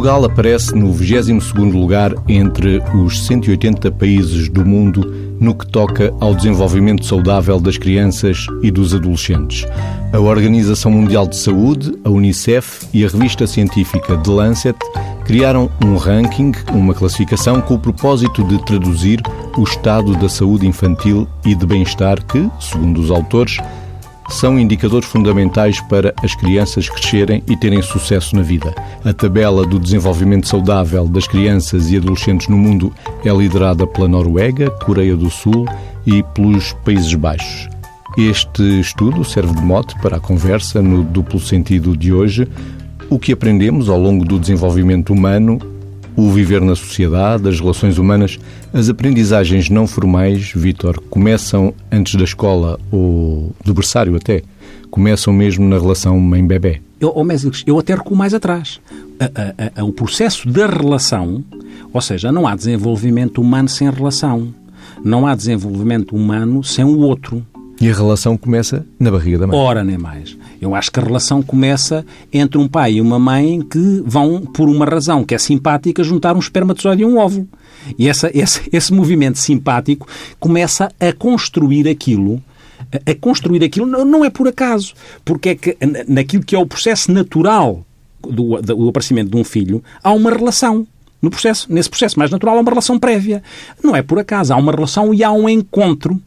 Portugal aparece no 22º lugar entre os 180 países do mundo no que toca ao desenvolvimento saudável das crianças e dos adolescentes. A Organização Mundial de Saúde, a UNICEF e a revista científica The Lancet criaram um ranking, uma classificação com o propósito de traduzir o estado da saúde infantil e de bem-estar que, segundo os autores, são indicadores fundamentais para as crianças crescerem e terem sucesso na vida. A tabela do desenvolvimento saudável das crianças e adolescentes no mundo é liderada pela Noruega, Coreia do Sul e pelos Países Baixos. Este estudo serve de mote para a conversa no duplo sentido de hoje. O que aprendemos ao longo do desenvolvimento humano o viver na sociedade, as relações humanas, as aprendizagens não formais, Vítor, começam antes da escola ou do berçário até, começam mesmo na relação mãe-bebê. Eu, oh, eu até recuo mais atrás. A, a, a, o processo da relação, ou seja, não há desenvolvimento humano sem relação. Não há desenvolvimento humano sem o outro. E a relação começa na barriga da mãe. Ora, nem mais. Eu acho que a relação começa entre um pai e uma mãe que vão, por uma razão que é simpática, juntar um espermatozoide e um óvulo. E essa, esse, esse movimento simpático começa a construir aquilo a construir aquilo não é por acaso, porque é que naquilo que é o processo natural do, do aparecimento de um filho, há uma relação. No processo, nesse processo mais natural, há uma relação prévia. Não é por acaso, há uma relação e há um encontro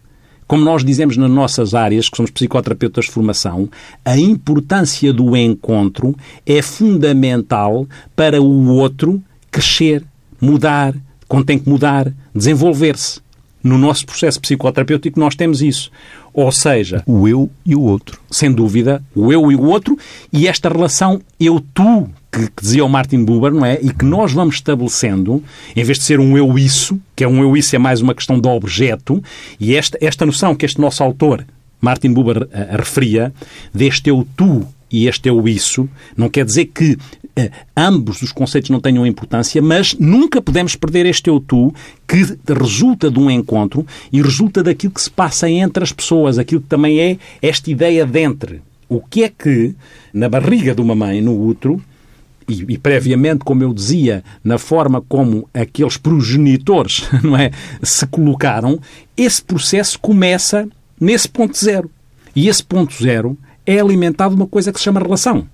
como nós dizemos nas nossas áreas, que somos psicoterapeutas de formação, a importância do encontro é fundamental para o outro crescer, mudar, quando tem que mudar, desenvolver-se. No nosso processo psicoterapêutico nós temos isso. Ou seja... O eu e o outro. Sem dúvida, o eu e o outro e esta relação eu-tu que, que, dizia o Martin Buber, não é? E que nós vamos estabelecendo, em vez de ser um eu-isso, que é um eu-isso é mais uma questão de objeto, e esta, esta noção que este nosso autor, Martin Buber, a, a referia, deste eu-tu e este eu-isso, não quer dizer que uh, ambos os conceitos não tenham importância, mas nunca podemos perder este eu-tu que resulta de um encontro e resulta daquilo que se passa entre as pessoas, aquilo que também é esta ideia de. O que é que, na barriga de uma mãe, no útero, e, e, previamente, como eu dizia, na forma como aqueles progenitores não é, se colocaram, esse processo começa nesse ponto zero. E esse ponto zero é alimentado de uma coisa que se chama relação.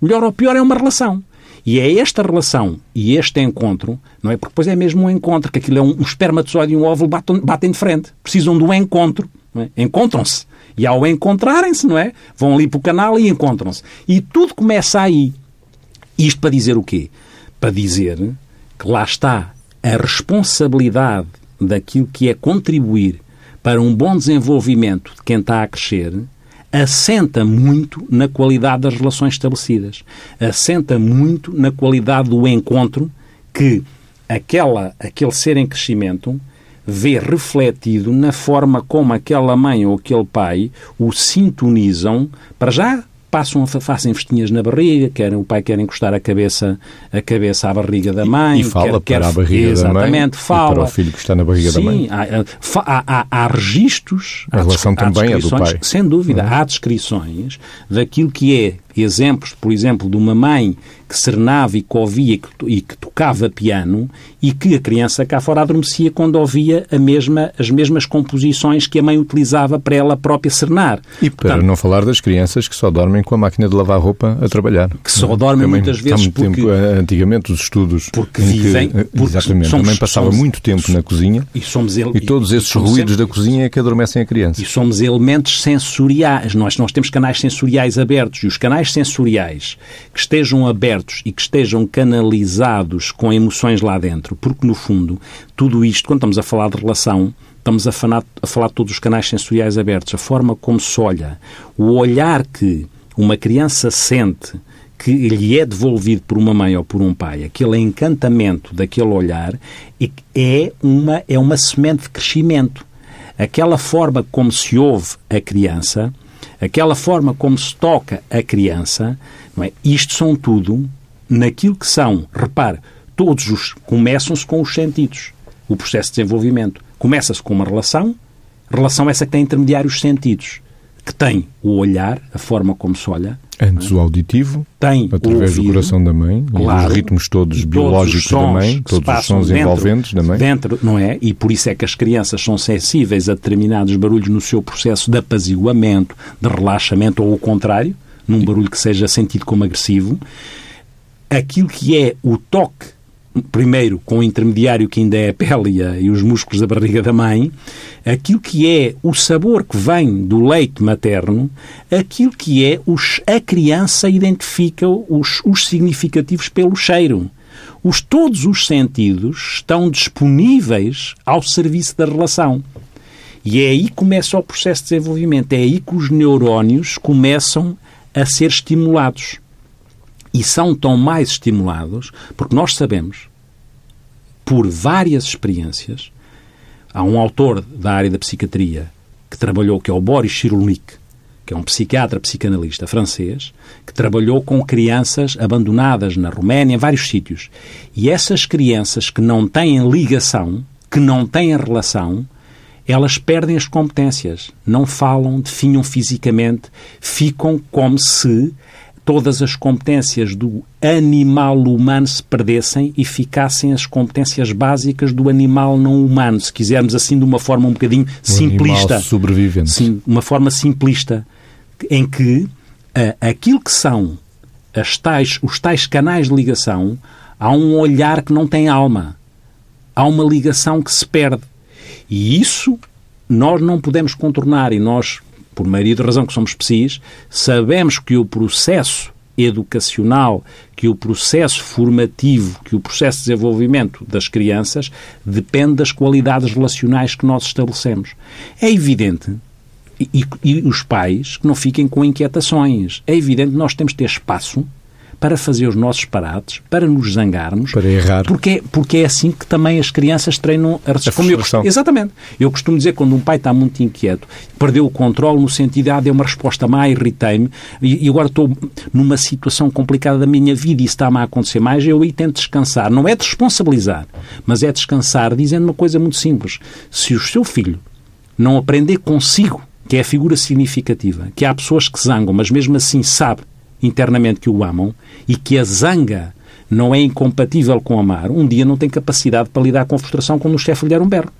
Melhor ou pior é uma relação. E é esta relação e este encontro, não é? Porque depois é mesmo um encontro, que aquilo é um, espermatozoide e um óvulo batem, batem de frente. Precisam de um encontro. É? Encontram-se. E ao encontrarem-se, não é? Vão ali para o canal e encontram-se. E tudo começa aí. Isto para dizer o quê? Para dizer que lá está a responsabilidade daquilo que é contribuir para um bom desenvolvimento de quem está a crescer assenta muito na qualidade das relações estabelecidas, assenta muito na qualidade do encontro que aquela, aquele ser em crescimento vê refletido na forma como aquela mãe ou aquele pai o sintonizam para já passam, fazem festinhas na barriga, querem, o pai quer encostar a cabeça, a cabeça à barriga da mãe. E, fala quer, para quer, a barriga exatamente, da mãe fala. para o filho que está na barriga Sim, da mãe. Há, há, há, há registros. A relação também é do pai. Sem dúvida, uhum. há descrições daquilo que é exemplos, por exemplo, de uma mãe que serenava e que ouvia e que, e que, tocava piano e que a criança cá fora adormecia quando ouvia mesma, as mesmas composições que a mãe utilizava para ela própria serenar. E para Portanto, não falar das crianças que só dormem com a máquina de lavar roupa a trabalhar. Que só dormem também, muitas vezes muito porque... Tempo, eh, antigamente os estudos... Porque vivem... Que, porque exatamente. Somos, também passava somos, muito tempo na cozinha e, somos ele, e todos esses ruídos sempre, da cozinha é que adormecem a criança. E somos elementos sensoriais. Nós, nós temos canais sensoriais abertos e os canais sensoriais que estejam abertos e que estejam canalizados com emoções lá dentro, porque no fundo, tudo isto, quando estamos a falar de relação, estamos a falar, a falar de todos os canais sensoriais abertos, a forma como se olha, o olhar que uma criança sente que lhe é devolvido por uma mãe ou por um pai, aquele encantamento daquele olhar, é uma, é uma semente de crescimento. Aquela forma como se ouve a criança, aquela forma como se toca a criança, não é? Isto são tudo naquilo que são, repare, todos os começam-se com os sentidos. O processo de desenvolvimento começa-se com uma relação, relação essa que tem intermediários sentidos, que tem o olhar, a forma como se olha, Antes o auditivo, tem através ouvido, do coração da mãe, claro, dos ritmos todos biológicos todos da mãe, todos os sons dentro, envolventes da mãe. Dentro, não é? E por isso é que as crianças são sensíveis a determinados barulhos no seu processo de apaziguamento, de relaxamento, ou o contrário, num barulho que seja sentido como agressivo. Aquilo que é o toque primeiro com o intermediário que ainda é a pele e, os músculos da barriga da mãe, aquilo que é o sabor que vem do leite materno, aquilo que é os, a criança identifica os, os significativos pelo cheiro. Os, todos os sentidos estão disponíveis ao serviço da relação. E é aí que começa o processo de desenvolvimento, é aí que os neurónios começam a ser estimulados e são tão mais estimulados porque nós sabemos, por várias experiências, há um autor da área da psiquiatria que trabalhou, que é o Boris Cyrulnik, que é um psiquiatra psicanalista francês, que trabalhou com crianças abandonadas na Roménia, em vários sítios. E essas crianças que não têm ligação, que não têm relação, elas perdem as competências, não falam, definham fisicamente, ficam como se todas as competências do animal humano se perdessem e ficassem as competências básicas do animal não humano, se quisermos assim de uma forma um bocadinho um simplista. Animal sobrevivente. Sim, uma forma simplista, em que uh, aquilo que são as tais, os tais canais de ligação, há um olhar que não tem alma. Há uma ligação que se perde. E isso nós não podemos contornar e nós por maioria de razão que somos psis, sabemos que o processo educacional, que o processo formativo, que o processo de desenvolvimento das crianças depende das qualidades relacionais que nós estabelecemos. É evidente e, e, os pais que não fiquem com inquietações. É evidente que nós temos que ter espaço para fazer os nossos parados, para nos zangarmos. Para errar. Porque, porque é assim que também as crianças treinam a, a como eu, Exatamente. Eu costumo dizer quando um pai está muito inquieto, perdeu o controle no sentido de, ah, deu uma resposta má, irritei-me, e, e, agora estou numa situação complicada da minha vida e isso está-me a acontecer mais, eu aí tento descansar. Não é de responsabilizar, mas é descansar dizendo uma coisa muito simples. Se o seu filho não aprender consigo, que é a figura significativa, que há pessoas que zangam, mas mesmo assim sabe internamente que o amam e que a zanga não é incompatível com amar, um dia não tem capacidade para lidar com a frustração quando o chefe lhe der um berro.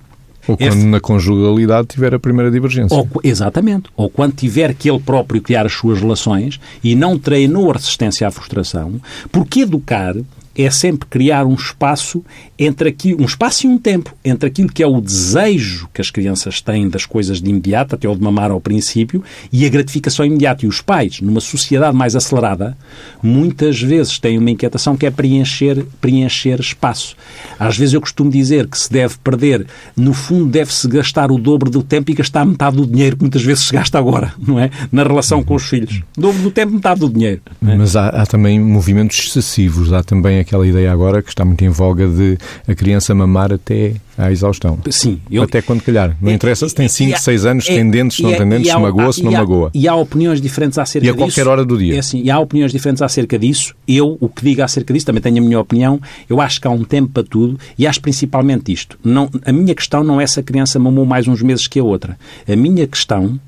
Ou quando F... na conjugalidade tiver a primeira divergência. Ou, exatamente. Ou quando tiver que ele próprio criar as suas relações e não treinou a resistência à frustração, porque educar é sempre criar um espaço entre aqui, um espaço e um tempo entre aquilo que é o desejo que as crianças têm das coisas de imediato, até o de mamar ao princípio, e a gratificação imediata. E os pais, numa sociedade mais acelerada, muitas vezes têm uma inquietação que é preencher, preencher espaço. Às vezes eu costumo dizer que se deve perder, no fundo deve-se gastar o dobro do tempo e gastar metade do dinheiro que muitas vezes se gasta agora, não é? Na relação com os filhos. Dobro do tempo, metade do dinheiro. É? Mas há, há também movimentos excessivos, há também aquela ideia agora que está muito em voga de a criança mamar até à exaustão. Sim. Eu... Até quando calhar. Não é, interessa se tem 5, 6 anos, se tem dentes, se não tem dentes, se magoa, se não magoa. E há opiniões diferentes acerca disso. E a qualquer hora do dia. É assim, e há opiniões diferentes acerca disso. Eu, o que digo acerca disso, também tenho a minha opinião. Eu acho que há um tempo para tudo e acho principalmente isto. Não, a minha questão não é se a criança mamou mais uns meses que a outra. A minha questão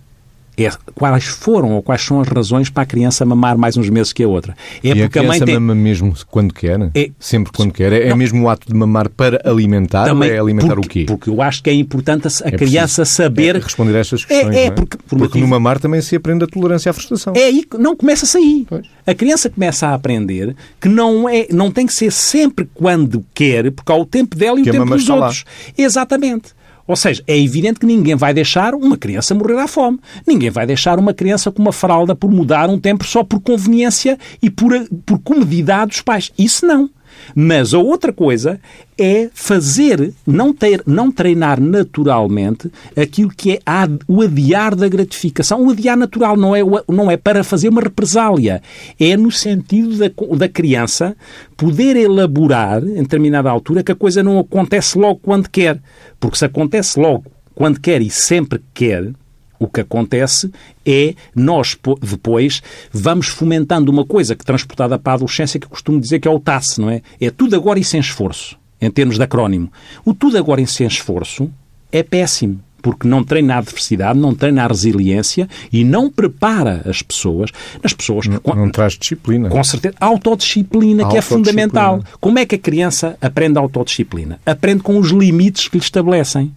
é quais foram ou quais são as razões para a criança mamar mais uns meses que a outra. É e porque a criança a mãe tem... mama mesmo quando quer? É... Sempre quando quer? É, é mesmo o ato de mamar para alimentar Também, ou é alimentar porque, o quê? Porque eu acho que é importante a, é criança saber... É responder a estas questões, é, é, porque, por porque motivo... no mamar também se aprende a tolerância à frustração. É aí que não começa a sair. Pois. A criança começa a aprender que não, é, não tem que ser sempre quando quer, porque há o tempo dela e que o tempo dos outros. Lá. Exatamente. Ou seja, é evidente que ninguém vai deixar uma criança morrer à fome. Ninguém vai deixar uma criança com uma fralda por mudar um tempo só por conveniência e por, por comodidade dos pais. Isso não. Mas a outra coisa é fazer, não, ter, não treinar naturalmente aquilo que é o adiar da gratificação. O adiar natural não é, não é para fazer uma represália. É no sentido da, da criança poder elaborar, em determinada altura, que a coisa não acontece logo quando quer. Porque se acontece logo quando quer e sempre quer, o que acontece é nós depois vamos fomentando uma coisa que transportada para a adolescência que eu costumo dizer que é o TAS, não é? É tudo agora e sem esforço, em termos de acrónimo. O tudo agora e sem esforço é péssimo. porque não treina a adversidade, não treina a resiliência e não prepara as pessoas. As pessoas não, com, não traz disciplina. Com certeza. Autodisciplina, que é fundamental. Como é que a criança aprende a autodisciplina? Aprende com os limites que lhe estabelecem.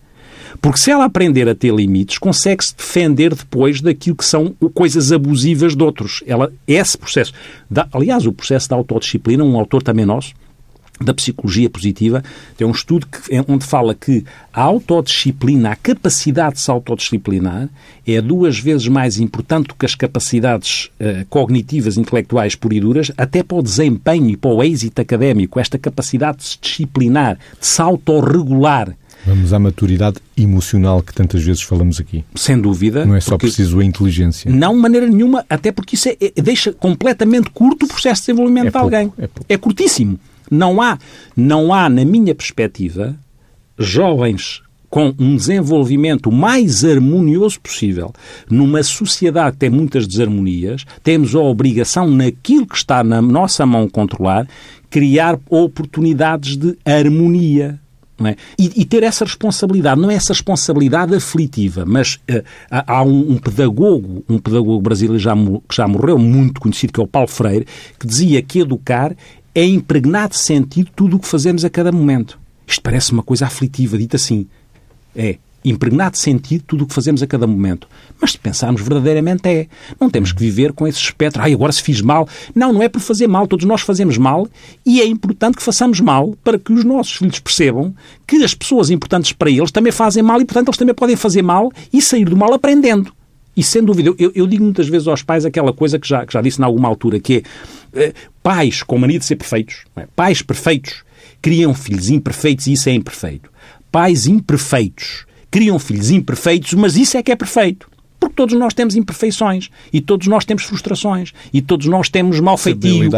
Porque se ela aprender a ter limites, consegue-se defender depois daquilo que são coisas abusivas de outros. Ela, esse processo. Da, aliás, o processo da autodisciplina, um autor também nosso, da psicologia positiva, tem um estudo que, onde fala que a autodisciplina, a capacidade de se autodisciplinar, é duas vezes mais importante do que as capacidades uh, cognitivas, intelectuais pura e duras, até para o desempenho e para o êxito académico. Esta capacidade de se disciplinar, de se autorregular. Vamos à maturidade emocional que tantas vezes falamos aqui. Sem dúvida. Não é só preciso a inteligência. Não, de maneira nenhuma, até porque isso é, é, deixa completamente curto o processo de desenvolvimento é de alguém. É, é curtíssimo. Não há, não há, na minha perspectiva, jovens com um desenvolvimento mais harmonioso possível. Numa sociedade que tem muitas desarmonias, temos a obrigação, naquilo que está na nossa mão controlar, criar oportunidades de harmonia. É? E, e, ter essa responsabilidade, não é essa responsabilidade aflitiva, mas uh, há um, um, pedagogo, um pedagogo brasileiro já, que já morreu, muito conhecido, que é o Paulo Freire, que dizia que educar é impregnar de sentido tudo o que fazemos a cada momento. Isto parece uma coisa aflitiva, dita assim. É impregnar de sentido tudo o que fazemos a cada momento. Mas se pensarmos verdadeiramente é. Não temos que viver com esse espectro. Ai, agora se fiz mal. Não, não é por fazer mal. Todos nós fazemos mal e é importante que façamos mal para que os nossos filhos percebam que as pessoas importantes para eles também fazem mal e, portanto, eles também podem fazer mal e sair do mal aprendendo. E sem dúvida, eu, eu, digo muitas vezes aos pais aquela coisa que já, que já disse em alguma altura, que é eh, pais com mania de ser perfeitos, é? pais perfeitos criam filhos imperfeitos e isso é imperfeito. Pais imperfeitos criam filhos imperfeitos, mas isso é que é perfeito. Porque todos nós temos imperfeições e todos nós temos frustrações e todos nós temos mal feitio.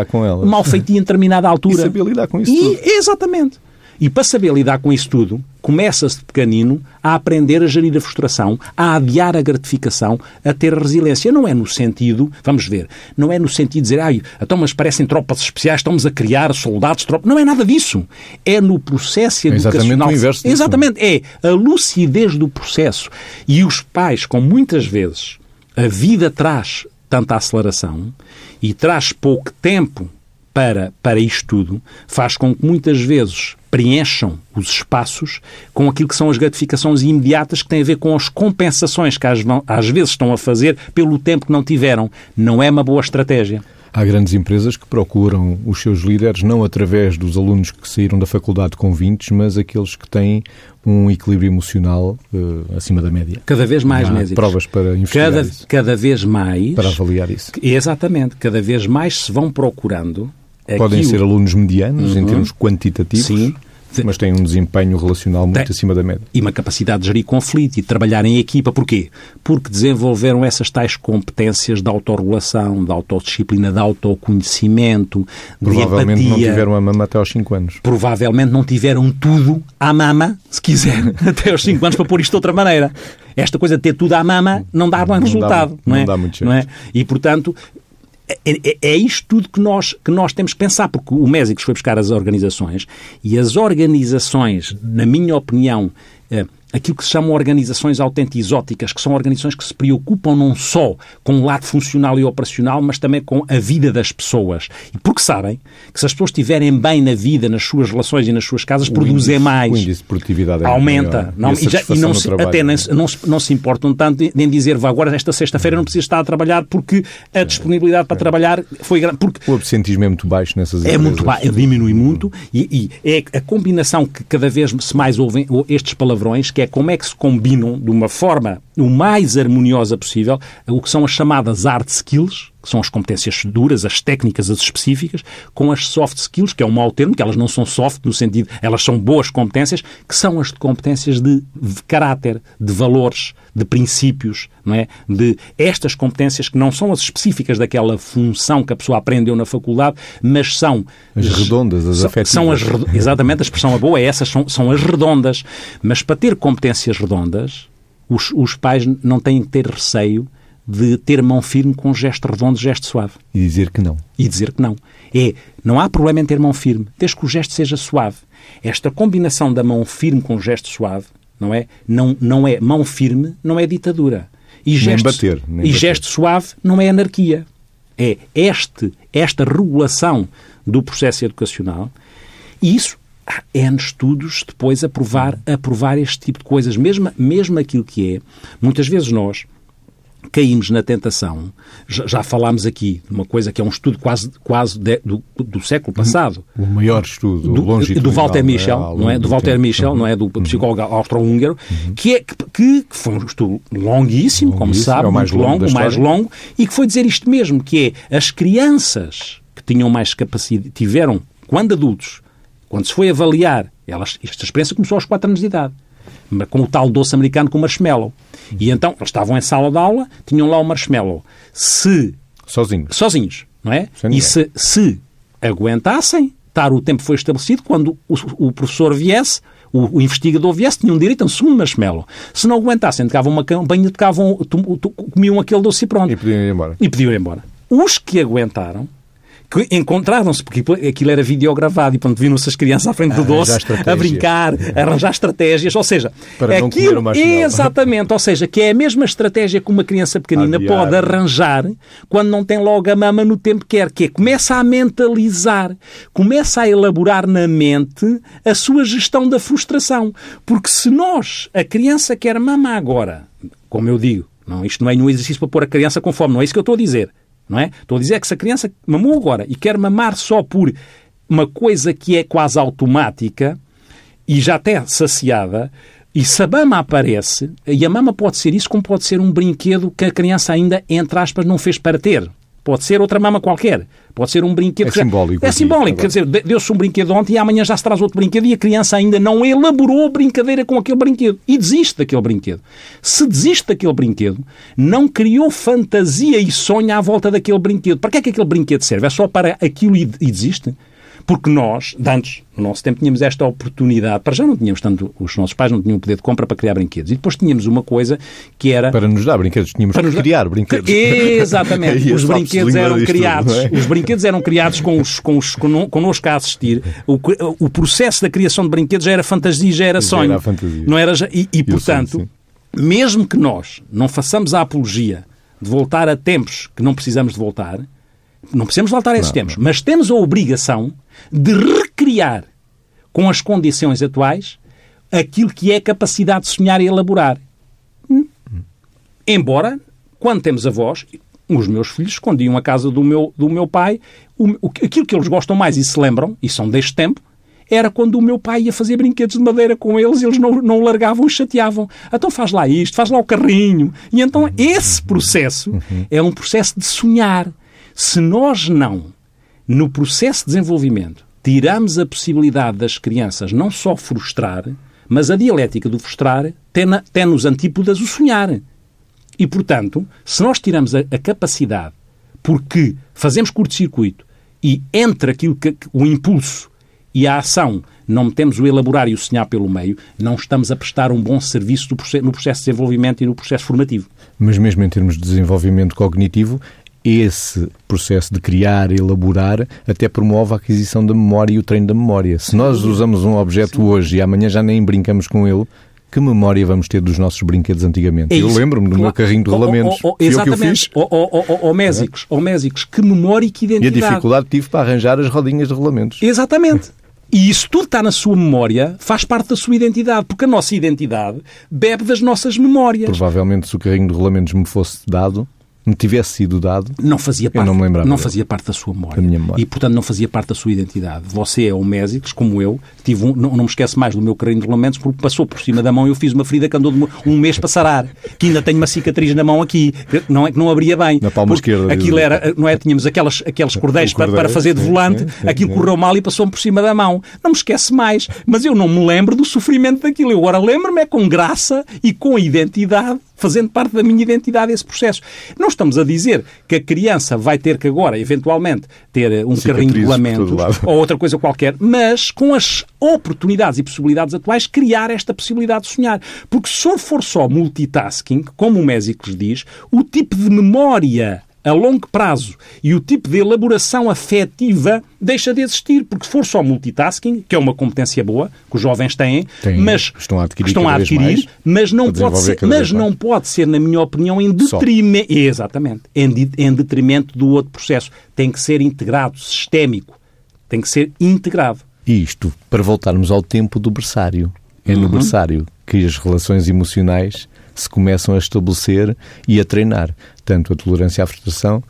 Mal feitio em determinada altura. E saber lidar com isso e, tudo. Exatamente. E para saber lidar com isso tudo, começa-se de pequenino a aprender a gerir a frustração, a adiar a gratificação, a ter a resiliência. Não é no sentido, vamos ver, não é no sentido de dizer, ai, então mas parecem tropas especiais, estamos a criar soldados, tropas. Não é nada disso. É no processo educacional. É exatamente o inverso disso. Exatamente. É a lucidez do processo. E os pais, com muitas vezes, a vida traz tanta aceleração e traz pouco tempo para, para isto tudo, faz com que muitas vezes preencham os espaços com aquilo que são as gratificações imediatas que têm a ver com as compensações que às, vezes estão a fazer pelo tempo que não tiveram. Não é uma boa estratégia. Há grandes empresas que procuram os seus líderes não através dos alunos que saíram da faculdade com 20, mas aqueles que têm um equilíbrio emocional uh, acima da média. Cada vez mais, Há provas para investigar cada, isso. Cada vez mais... Para avaliar isso. Exatamente. Cada vez mais se vão procurando Podem ser alunos medianos uhum. em termos quantitativos. Sim. Mas têm um desempenho relacional muito Tem. acima da média. E uma capacidade de gerir conflito e de trabalhar em equipa. Porquê? Porque desenvolveram essas tais competências de autorregulação, de autodisciplina, de autoconhecimento, Provavelmente de empatia. não tiveram a mama até aos 5 anos. Provavelmente não tiveram tudo à mama, se quiser, até aos 5 anos, para pôr isto de outra maneira. Esta coisa de ter tudo à mama não dá bom não resultado. Dá, não, é? não dá muito jeito. Não é? E, portanto, é, é, é, isto tudo que nós, que nós temos que pensar, porque o Mésicos foi buscar as organizações e as organizações, na minha opinião, eh, aquilo que se chamam organizações autentisóticas, que são organizações que se preocupam não só com o lado funcional e operacional, mas também com a vida das pessoas. E porque sabem que se as pessoas estiverem bem na vida, nas suas relações e nas suas casas, o produzem índice, mais. O índice de produtividade é Aumenta. Não, e, já, e não se, até não, não, se, não se importam tanto em dizer, vá agora esta sexta-feira não precisa estar a trabalhar porque a disponibilidade para é. trabalhar foi grande. Porque o absentismo é muito baixo nessas é empresas. Muito baixo, diminui muito e, e é a combinação que cada vez se mais ouvem estes palavrões, que é como é que se combinam de uma forma o mais harmoniosa possível o que são as chamadas hard skills, que são as competências duras, as técnicas, as específicas, com as soft skills, que é um mau termo, que elas não são soft no sentido, elas são boas competências, que são as competências de, de caráter, de valores, de princípios, não é? De estas competências que não são as específicas daquela função que a pessoa aprendeu na faculdade, mas são as redondas, as são, afetivas. São as, exatamente, a expressão é boa é essas, são, são as redondas. Mas para ter competências redondas, os, os pais não têm que ter receio de ter mão firme com gesto redondo, gesto suave. E dizer que não. E dizer que não. É, não há problema em ter mão firme, desde que o gesto seja suave. Esta combinação da mão firme com gesto suave não é? Não, não é mão firme, não é ditadura. E gesto, bater, nem e bater. gesto suave não é anarquia. É este, esta regulação do processo educacional e isso há N estudos depois a provar, a provar este tipo de coisas, mesmo, mesmo aquilo que é. Muitas vezes nós caímos na tentação, já, já falámos aqui de uma coisa que é um estudo quase, quase de- do, do século passado, O maior estudo do, longitudinal, do Walter não é? Michel, não é? Do Walter tempo. Michel, Uhum. não é? Do psicólogo austro-húngaro, que, é, que, que foi um estudo longuíssimo, como se Longuíssimo, sabe, é o mais muito longo longo, mais longo, e que foi dizer isto mesmo, que é as crianças que tinham mais capacidade, tiveram, quando adultos, quando se foi avaliar, elas, esta experiência começou aos 4 anos de idade, mas com o tal doce americano com marshmallow. E então, eles estavam em sala de aula, tinham lá o marshmallow. Se Sozinho. sozinhos, não é? E se, se aguentassem, estar o tempo foi estabelecido, quando o, o professor viesse, o, o investigador viesse, tinham direito a um segundo marshmallow. Se não aguentassem, tocavam uma campanha, tocavam, comiam aquele doce e pronto. E podiam ir embora. E pediam embora. Os que aguentaram, que encontraram-se, porque aquilo era videogravado e pronto, viram-se as crianças à frente do doce, a brincar, a arranjar estratégias, ou seja, Para não comer o marshmallow. exatamente, ou seja, que é a mesma estratégia que uma criança pequenina Adiar. pode arranjar quando não tem logo a mama no tempo que quer, que é começa a mentalizar, começa a elaborar na mente a sua gestão da frustração. Porque se nós, a criança quer mama agora, como eu digo, não, isto não é nenhum exercício para pôr a criança com fome, não é isso que eu estou a dizer. Não é? Estou a dizer que se a criança mamou agora e quer mamar só por uma coisa que é quase automática e já até saciada, e se a mama aparece, e a mama pode ser isso como pode ser um brinquedo que a criança ainda, entre aspas, não fez para ter. Pode ser outra mama qualquer. Pode ser um brinquedo... É que simbólico É simbólico. agora. Quer dizer, de- deu-se um brinquedo ontem e amanhã já se traz outro brinquedo e a criança ainda não elaborou a brincadeira com aquele brinquedo. E desiste daquele brinquedo. Se desiste daquele brinquedo, não criou fantasia e sonha à volta daquele brinquedo. Para que é que aquele brinquedo serve? É só para aquilo e desiste? Porque nós, de antes, no nosso tempo, tínhamos esta oportunidade. Para já não tínhamos tanto, os nossos pais não tinham poder de compra para criar brinquedos. E depois tínhamos uma coisa que era Para nos dar brinquedos, tínhamos para que nos- criar brinquedos. Exatamente. Os brinquedos eram tudo, criados. não é? Os brinquedos eram criados com os, com os, connosco a assistir. O, o processo da criação de brinquedos já era fantasia, já era Já sonho. era a fantasia. Não era já- e, e, E portanto, sonho, mesmo que nós não façamos a apologia de voltar a tempos que não precisamos de voltar, não precisamos voltar a esses tempos, mas temos a obrigação de recriar com as condições atuais aquilo que é a capacidade de sonhar e elaborar. Embora, quando temos avós, os meus filhos escondiam a casa do meu, do meu pai, o, o- aquilo que eles gostam mais e se lembram, e são deste tempo, era quando o meu pai ia fazer brinquedos de madeira com eles e eles não, não largavam e chateavam. Então faz lá isto, faz lá o carrinho. E então esse processo é um processo de sonhar. Se nós não, no processo de desenvolvimento, tiramos a possibilidade das crianças não só frustrar, mas a dialética do frustrar tem, na, tem nos antípodas o sonhar. E, portanto, se nós tiramos a, a capacidade, porque fazemos curto-circuito e entre aquilo que, o impulso e a ação não metemos o elaborar e o sonhar pelo meio, não estamos a prestar um bom serviço no processo de desenvolvimento e no processo formativo. Mas mesmo em termos de desenvolvimento cognitivo, esse processo de criar, elaborar, até promove a aquisição da memória e o treino da memória. Se nós usamos um objeto hoje e amanhã já nem brincamos com ele, que memória vamos ter dos nossos brinquedos antigamente? É eu lembro-me do Claro. meu carrinho de oh, rolamentos. oh, oh, exatamente. Oh, oh, oh, oh, oh, Mésicos, oh, que memória e que E a identidade. dificuldade que tive para arranjar as rodinhas de rolamentos. Exatamente. E isso tudo está na sua memória, faz parte da sua identidade, porque a nossa identidade bebe das nossas memórias. Provavelmente, se o carrinho de rolamentos me fosse dado, me tivesse sido dado, Não fazia parte, não me lembrava não dele. fazia parte da sua memória. Da minha memória. E, portanto, não fazia parte da sua identidade. Você é um Mésicles, como eu, tive um, não, não me esqueço mais do meu carrinho de rolamentos, porque passou por cima da mão e eu fiz uma ferida que andou um mês para sarar. Que ainda tenho uma cicatriz na mão aqui, que não é que não abria bem. Na palma esquerda, Aquilo era, não é? Tínhamos aquelas, aqueles cordéis para, para fazer de volante, sim, sim, aquilo sim. correu mal e passou-me por cima da mão. Não me esquece mais. Mas eu não me lembro do sofrimento daquilo. Eu agora lembro-me é com graça e com identidade, fazendo parte da minha identidade esse processo. Não estamos a dizer que a criança vai ter que agora, eventualmente, ter um carrinho de lado. ou outra coisa qualquer, mas com as oportunidades e possibilidades atuais, criar esta possibilidade de sonhar. Porque se for só multitasking, como o Mésicles diz, o tipo de memória a longo prazo e o tipo de elaboração afetiva deixa de existir, porque se for só multitasking, que é uma competência boa, que os jovens têm, Tem, mas estão a adquirir, estão a adquirir mais, mas não pode ser, mas não pode ser, na minha opinião, em detrimento, exatamente, em, em detrimento do outro processo. Tem que ser integrado, sistémico. Tem que ser integrado. E isto para voltarmos ao tempo do berçário. É Uhum. no berçário que as relações emocionais se começam a estabelecer e a treinar. Tanto a tolerância à frustração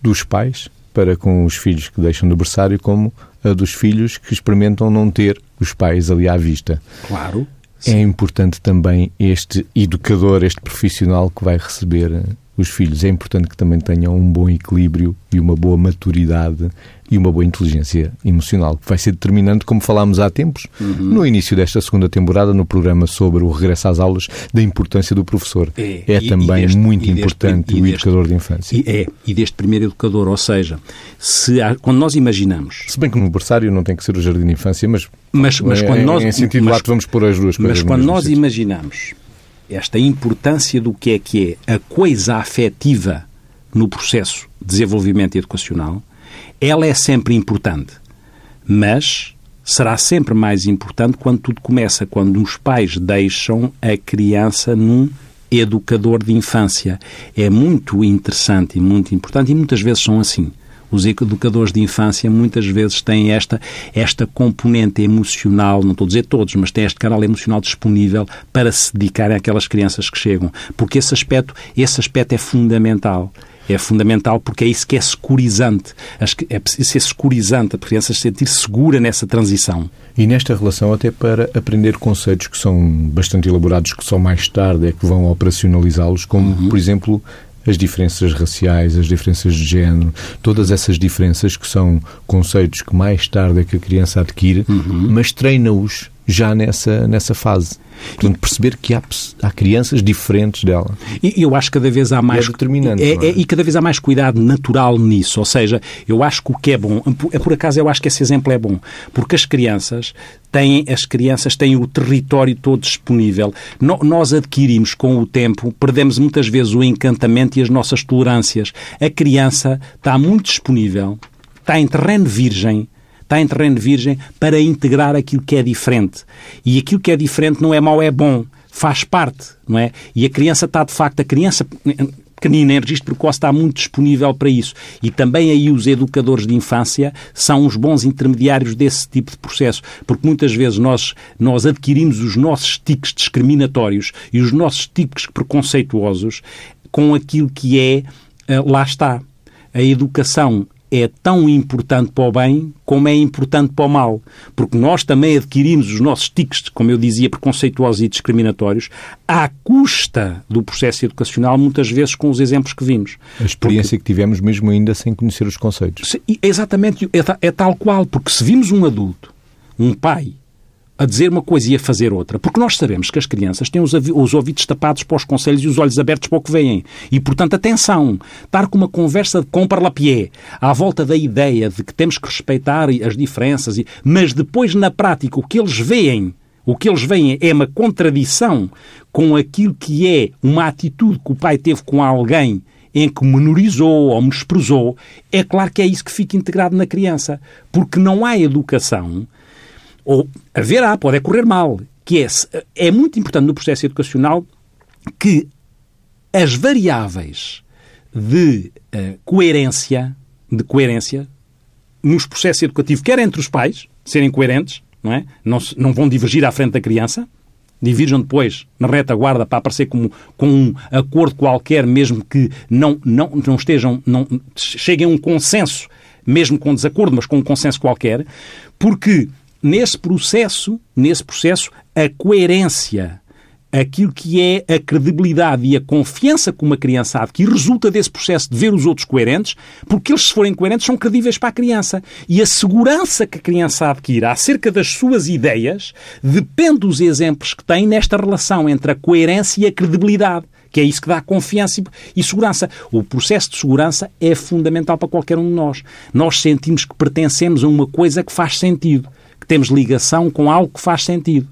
dos pais para com os filhos que deixam do berçário, como a dos filhos que experimentam não ter os pais ali à vista. Claro. É importante também este educador, este profissional que vai receber eh, os filhos. É importante que também tenham um bom equilíbrio e uma boa maturidade e uma boa inteligência emocional, que vai ser determinante, como falámos há tempos, Uhum. no início desta segunda temporada, no programa sobre o regresso às aulas, da importância do professor. É, É, e- também e deste- muito deste- importante o deste- educador de infância. É, e deste primeiro educador, ou seja, se há- quando nós imaginamos, Se bem que no berçário não tem que ser o jardim de infância, mas, mas, mas em- quando nós, em sentido mas, lato vamos pôr as duas coisas mas quando nós sítio. imaginamos esta importância do que é que é a coisa afetiva no processo de desenvolvimento educacional, ela é sempre importante, mas será sempre mais importante quando tudo começa, quando os pais deixam a criança num educador de infância. É muito interessante e muito importante, e muitas vezes são assim. Os educadores de infância muitas vezes têm esta, esta componente emocional, não estou a dizer todos, mas têm este canal emocional disponível para se dedicarem àquelas crianças que chegam. Porque esse aspecto, esse aspecto é fundamental. É fundamental porque é isso que é securizante. Acho que É preciso ser securizante, a criança se sentir segura nessa transição. E nesta relação, até para aprender conceitos que são bastante elaborados, que só mais tarde é que vão operacionalizá-los, como, Uhum. por exemplo, as diferenças raciais, as diferenças de género, todas essas diferenças que são conceitos que mais tarde é que a criança adquire, Uhum. mas treina-os já nessa, nessa fase. Portanto, perceber que há, há crianças diferentes dela. E eu acho que cada vez há mais. determinante, é- é? é- e cada vez há mais cuidado natural nisso. Ou seja, eu acho que o que é bom. Por, por acaso eu acho que esse exemplo é bom. Porque as crianças têm, as crianças têm o território todo disponível. No- nós adquirimos com o tempo, perdemos muitas vezes o encantamento e as nossas tolerâncias. A criança está muito disponível, está em terreno virgem está em terreno virgem para integrar aquilo que é diferente. E aquilo que é diferente não é mau, é bom. Faz parte, não é? E a criança está, de facto, a criança pequenina em registro precoce está muito disponível para isso. E também aí os educadores de infância são os bons intermediários desse tipo de processo. Porque muitas vezes nós, nós adquirimos os nossos tiques discriminatórios e os nossos tiques preconceituosos com aquilo que é, eh, lá está, a educação é tão importante para o bem como é importante para o mal. Porque nós também adquirimos os nossos tiques, como eu dizia, preconceituosos e discriminatórios, à custa do processo educacional, muitas vezes com os exemplos que vimos. A experiência que tivemos mesmo ainda sem conhecer os conceitos. Se- Exatamente, é, é tal qual, porque se vimos um adulto, um pai, a dizer uma coisa e a fazer outra, porque nós sabemos que as crianças têm os, os ouvidos tapados para os conselhos e os olhos abertos para o que veem. E, portanto, atenção, estar com uma conversa de compra la pied, à volta da ideia de que temos que respeitar as diferenças, mas depois, na prática, o que eles veem o que eles veem é uma contradição com aquilo que é uma atitude que o pai teve com alguém em que menorizou ou menosprezou, é claro que é isso que fica integrado na criança. Porque não há educação, ou haverá, pode correr mal, que é, é muito importante no processo educacional que as variáveis de eh, coerência, de coerência, nos processos educativos, quer entre os pais, serem coerentes, não é? Não, não vão divergir à frente da criança, divirjam depois na retaguarda para aparecer como, com um acordo qualquer, mesmo que não, não, não estejam, não cheguem a um consenso, mesmo com desacordo, mas com um consenso qualquer, porque nesse processo, nesse processo, a coerência aquilo que é a credibilidade e a confiança que uma criança adquire resulta desse processo de ver os outros coerentes, porque eles, se forem coerentes, são credíveis para a criança. E a segurança que a criança adquire acerca das suas ideias depende dos exemplos que tem nesta relação entre a coerência e a credibilidade. Que é isso que dá confiança e- segurança. O processo de segurança é fundamental para qualquer um de nós. Nós sentimos que pertencemos a uma coisa que faz sentido, que temos ligação com algo que faz sentido.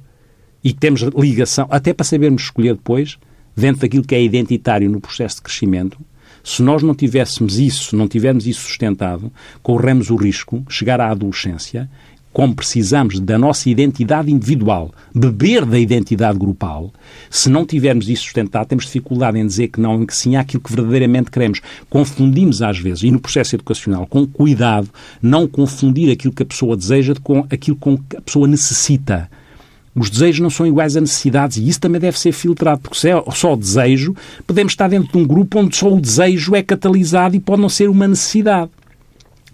E que temos ligação, até para sabermos escolher depois, dentro daquilo que é identitário no processo de crescimento, Se nós não tivéssemos isso, não tivermos isso sustentado, corremos o risco, chegar à adolescência, como precisamos da nossa identidade individual, beber da identidade grupal, se não tivermos isso sustentado, temos dificuldade em dizer que não, que sim, aquilo que verdadeiramente queremos. Confundimos às vezes, e no processo educacional, com cuidado, não confundir aquilo que a pessoa deseja com aquilo que a pessoa necessita. Os desejos não são iguais a necessidades e isso também deve ser filtrado, porque se é só desejo, podemos estar dentro de um grupo onde só o desejo é catalisado e pode não ser uma necessidade.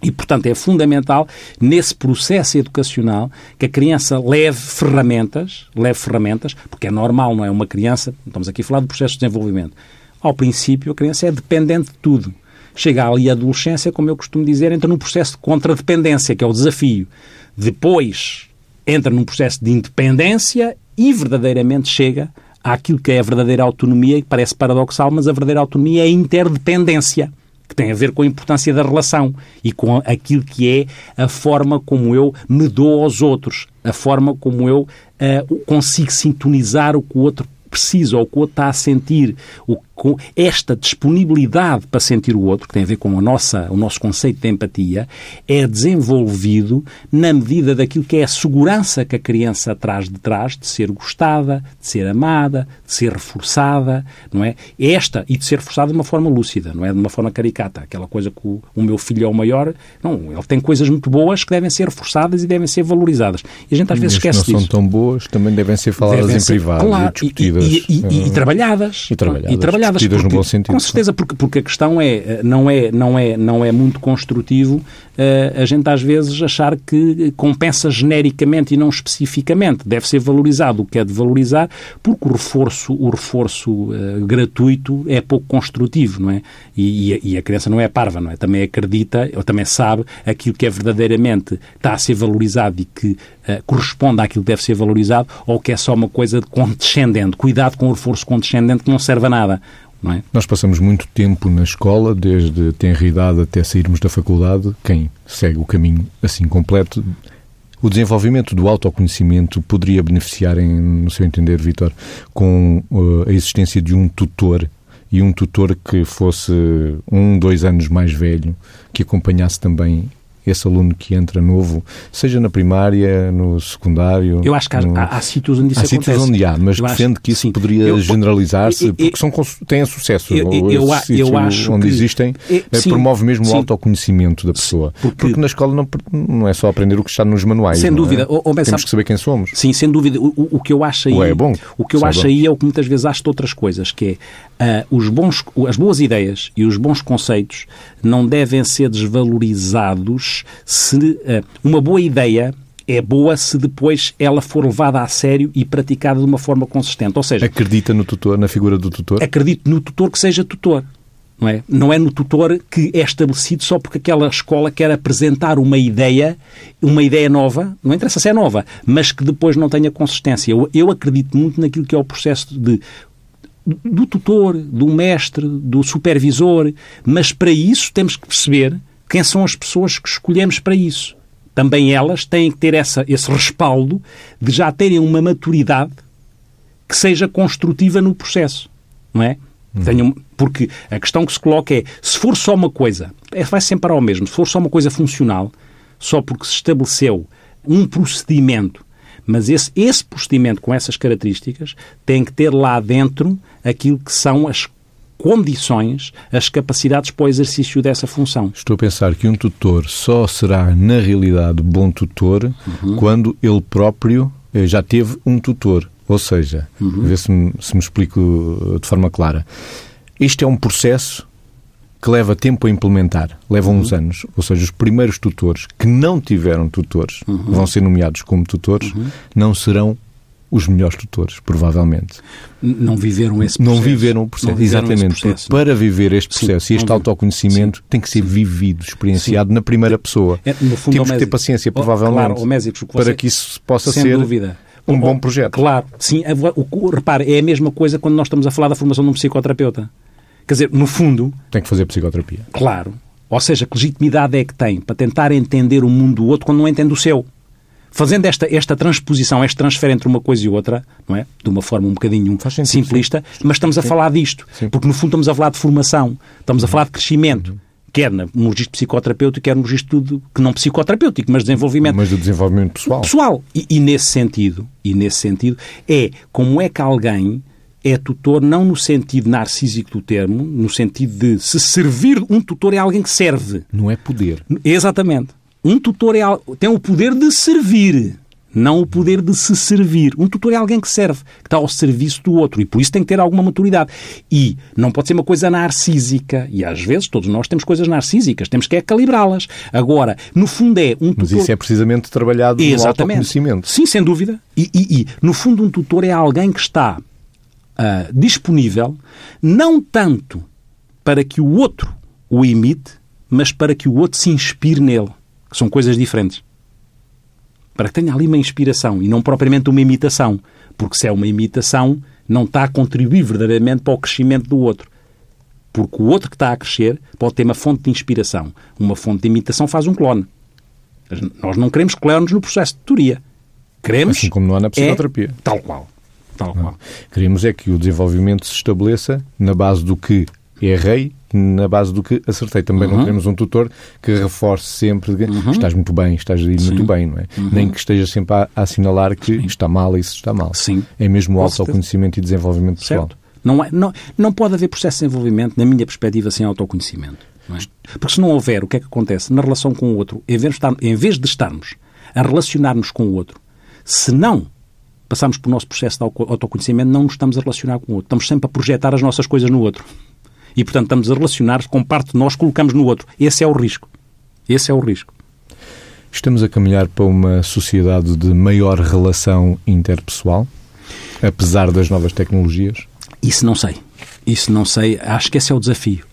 E, portanto, é fundamental, nesse processo educacional, que a criança leve ferramentas, leve ferramentas, porque é normal, não é? Uma criança, estamos aqui a falar do processo de desenvolvimento. Ao princípio, a criança é dependente de tudo. Chega ali a adolescência, como eu costumo dizer, entra num processo de contradependência, que é o desafio. Depois entra num processo de independência e verdadeiramente chega àquilo que é a verdadeira autonomia, que parece paradoxal, mas a verdadeira autonomia é a interdependência que tem a ver com a importância da relação e com aquilo que é a forma como eu me dou aos outros, a forma como eu uh, consigo sintonizar o que o outro precisa ou o que o outro está a sentir, o, com esta disponibilidade para sentir o outro, que tem a ver com a nossa, o nosso conceito de empatia, é desenvolvido na medida daquilo que é a segurança que a criança traz de trás de ser gostada, de ser amada, de ser reforçada, não é? Esta, e de ser reforçada de uma forma lúcida, não é de uma forma caricata. Aquela coisa que o, o meu filho é o maior, não, ele tem coisas muito boas que devem ser reforçadas e devem ser valorizadas. E a gente às vezes esquece não disso. não são tão boas, também devem ser faladas devem em ser, privado claro, e discutidas. E, e, e, e, trabalhadas. E trabalhadas. Porque, no bom sentido. Com certeza, porque, porque a questão é, eh, não é, não é, não é muito construtivo uh, a gente às vezes achar que compensa genericamente e não especificamente. Deve ser valorizado o que é de valorizar, porque o reforço, o reforço uh, gratuito é pouco construtivo, não é? E, e, e, a criança não é parva, não é? Também acredita, ou também sabe aquilo que é verdadeiramente está a ser valorizado e que uh, corresponde àquilo que deve ser valorizado, ou que é só uma coisa condescendente. Cuidado com o reforço condescendente que não serve a nada. É? Nós passamos muito tempo na escola, desde tenra idade até sairmos da faculdade. Quem segue o caminho assim completo, o desenvolvimento do autoconhecimento poderia beneficiar, em, no seu entender, Vitor, com uh, a existência de um tutor e um tutor que fosse um, dois anos mais velho, que acompanhasse também esse aluno que entra novo, seja na primária, no secundário. Eu acho que há, no... há, há sítios onde isso há acontece. sítios onde há, mas eu defende acho, que isso sim. poderia generalizar-se, porque são, têm sucesso. Eu, eu, eu acho onde que, existem, é, sim, promove mesmo sim. o autoconhecimento da pessoa. Porque, porque, na escola não, não é só aprender o que está nos manuais. Sem dúvida. É? Ou, ou Temos que saber quem somos. Sim, sem dúvida. O, o que eu acho aí. é bom. O que eu acho aí é o que muitas vezes acho de outras coisas, que é uh, os bons, as boas ideias e os bons conceitos não devem ser desvalorizados se eh, uma boa ideia é boa se depois ela for levada a sério e praticada de uma forma consistente. Ou seja, acredita no tutor, na figura do tutor? Acredito no tutor que seja tutor. Não é? não é no tutor que é estabelecido só porque aquela escola quer apresentar uma ideia, uma ideia nova, não interessa se é nova, mas que depois não tenha consistência. Eu, eu acredito muito naquilo que é o processo de do tutor, do mestre, do supervisor, mas para isso temos que perceber quem são as pessoas que escolhemos para isso. Também elas têm que ter essa, esse respaldo de já terem uma maturidade que seja construtiva no processo, não é? Uhum. Tenham, porque a questão que se coloca é, se for só uma coisa, é, vai sempre ao mesmo, se for só uma coisa funcional, só porque se estabeleceu um procedimento, mas esse, esse procedimento com essas características tem que ter lá dentro aquilo que são as condições, as capacidades para o exercício dessa função. Estou a pensar que um tutor só será, na realidade, bom tutor uhum. quando ele próprio eh, já teve um tutor. Ou seja, uhum. ver se me, se me explico eh, de forma clara. Isto é um processo que leva tempo a implementar, leva uns uhum. anos. Ou seja, os primeiros tutores que não tiveram tutores, uhum. vão ser nomeados como tutores, uhum. não serão os melhores tutores, provavelmente. Não viveram esse processo. Não viveram o processo, viveram exatamente. Processo. Para viver este processo Sim, e este autoconhecimento Sim. tem que ser vivido, experienciado Sim. na primeira pessoa. É, fundo, Temos que ter paciência, provavelmente, claro, Mésico, para que isso possa ser dúvida. um bom projeto. Claro, sim. Repare, é a mesma coisa quando nós estamos a falar da formação de um psicoterapeuta. Quer dizer, no fundo... Tem que fazer psicoterapia. Claro. Ou seja, que legitimidade é que tem para tentar entender o mundo do outro quando não entende o seu? fazendo esta, esta transposição, este transfer entre uma coisa e outra, não é? De uma forma um bocadinho sentido, simplista, mas estamos a falar disto. Sim. Porque, no fundo, estamos a falar de formação, estamos a falar de crescimento. Quer na- no registro psicoterapêutico, quer no registro de, que não psicoterapêutico, mas de desenvolvimento Mas do desenvolvimento pessoal. pessoal. E, e nesse sentido, e nesse sentido, é como é que alguém é tutor não no sentido narcísico do termo, no sentido de se servir, um tutor é alguém que serve. Não é poder. Exatamente. Um tutor é, tem o poder de servir, não o poder de se servir. Um tutor é alguém que serve, que está ao serviço do outro e por isso tem que ter alguma maturidade. E não pode ser uma coisa narcísica. E às vezes todos nós temos coisas narcísicas, temos que é calibrá-las. Agora, no fundo é um Mas tutor... isso é precisamente trabalhado no autoconhecimento. Sim, sem dúvida. E, e- e, no fundo, um tutor é alguém que está ah, disponível não tanto para que o outro o imite, mas para que o outro se inspire nele, que são coisas diferentes. Para que tenha ali uma inspiração e não propriamente uma imitação. Porque se é uma imitação, não está a contribuir verdadeiramente para o crescimento do outro. Porque o outro que está a crescer pode ter uma fonte de inspiração. Uma fonte de imitação faz um clone. Mas Nós não queremos clones no processo de tutoria. Queremos. Assim como não há na psicoterapia. É, tal qual. Tal qual. Queremos é que o desenvolvimento se estabeleça na base do que errei na base do que acertei. Também Uhum. não queremos um tutor que reforce sempre que estás muito bem, estás aí muito bem, não é? Nem que esteja sempre a, a assinalar que está mal e isso está mal. Uhum. Sim. É mesmo o autoconhecimento e desenvolvimento pessoal. Certo? Não, é- não, não pode haver processo de desenvolvimento, na minha perspectiva, sem autoconhecimento. é? Porque se não houver, o que é que acontece? Na relação com o outro, em vez, de estar- em vez de estarmos a relacionar-nos com o outro, se não passarmos pelo nosso processo de auto- autoconhecimento, não nos estamos a relacionar com o outro. Estamos sempre a projetar as nossas coisas no outro. E, portanto, estamos a relacionar com parte de nós que colocamos no outro. Esse é o risco. Esse é o risco. Estamos a caminhar para uma sociedade de maior relação interpessoal, apesar das novas tecnologias. Isso não sei. Isso não sei. Acho que esse é o desafio.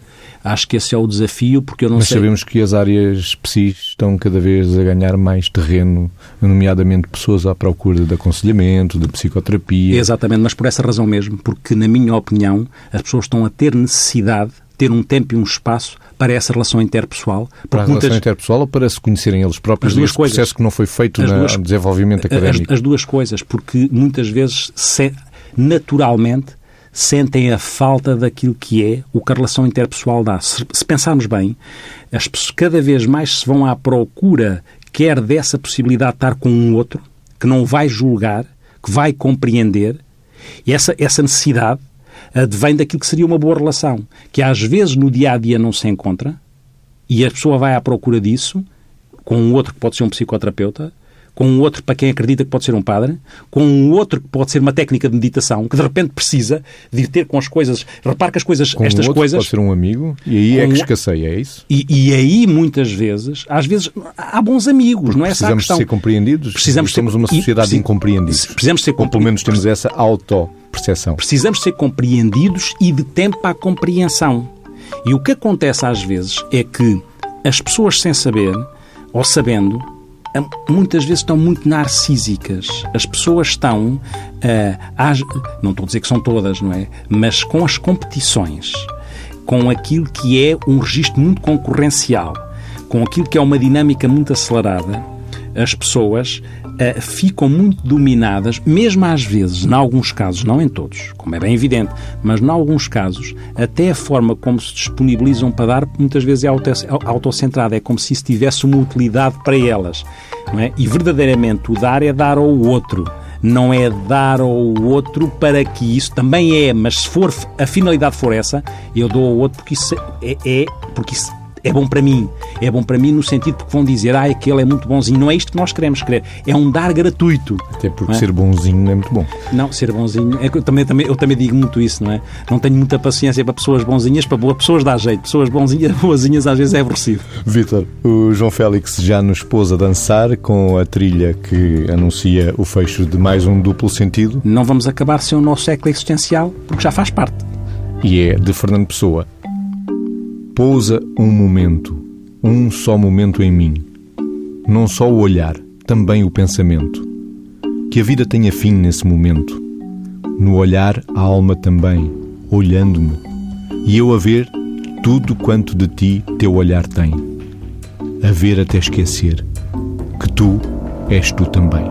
Acho que esse é o desafio porque eu não Mas sei. sabemos que as áreas psis estão cada vez a ganhar mais terreno, nomeadamente pessoas à procura de aconselhamento, de psicoterapia. Exatamente, mas por essa razão mesmo, porque, na minha opinião, as pessoas estão a ter necessidade de ter um tempo e um espaço para essa relação interpessoal. Para a Porque relação muitas, interpessoal ou para se conhecerem eles próprios As duas esse coisas. processo que não foi feito As na- duas- no desenvolvimento as, académico? as duas coisas, porque muitas vezes, se- naturalmente, sentem a falta daquilo que é o que a relação interpessoal dá. Se, se pensarmos bem, as pessoas cada vez mais se vão à procura, quer dessa possibilidade de estar com um outro, que não vai julgar, que vai compreender, e essa, essa necessidade advém daquilo que seria uma boa relação, que às vezes no dia a dia não se encontra, e a pessoa vai à procura disso, com um outro que pode ser um psicoterapeuta, com um outro para quem acredita que pode ser um padre, com um outro que pode ser uma técnica de meditação, que de repente precisa de ir ter com as coisas. Repare que as coisas, Com estas o outro coisas. pode ser um amigo e aí é que escasseia, é isso? E, e aí, muitas vezes, às vezes, há bons amigos, não é essa Precisamos ser compreendidos Precisamos e somos ser- uma e sociedade de preci- incompreendidos. precisamos ser Ou pelo menos temos essa autoperceção. Precisamos ser compreendidos e de tempo a compreensão. E o que acontece às vezes é que as pessoas sem saber, ou sabendo, muitas vezes estão muito narcísicas. As pessoas estão, às- não estou a dizer que são todas, não é? Mas com as competições, com aquilo que é um registro muito concorrencial, com aquilo que é uma dinâmica muito acelerada, as pessoas ah, ficam muito dominadas, mesmo às vezes, em alguns casos, não em todos, como é bem evidente, mas em alguns casos, até a forma como se disponibilizam para dar, muitas vezes é auto- autocentrada, é como se isso tivesse uma utilidade para elas. Não é? E verdadeiramente o dar é dar ao outro. Não é dar ao outro para que isso também é, mas se for a finalidade for essa, eu dou ao outro porque isso é, é porque isso é bom para mim. É bom para mim no sentido porque vão dizer, ah, aquele é muito bonzinho. Não é isto que nós queremos querer. É um dar gratuito. Até porque é? ser bonzinho não é muito bom. Não, ser bonzinho. É eu, também, também, eu também digo muito isso, não é? Não tenho muita paciência para pessoas bonzinhas, para boas pessoas dá jeito. Pessoas bonzinhas, boazinhas às vezes é aborrecido. Vítor, o João Félix já nos pôs a dançar com a trilha que anuncia o fecho de mais um duplo sentido Não vamos acabar sem o nosso século existencial, porque já faz parte. e é de Fernando Pessoa. Pousa um momento, um só momento em mim. Não só o olhar, também o pensamento. Que a vida tenha fim nesse momento. No olhar, a alma também, olhando-me. E eu a ver tudo quanto de ti teu olhar tem. A ver até esquecer que tu és tu também.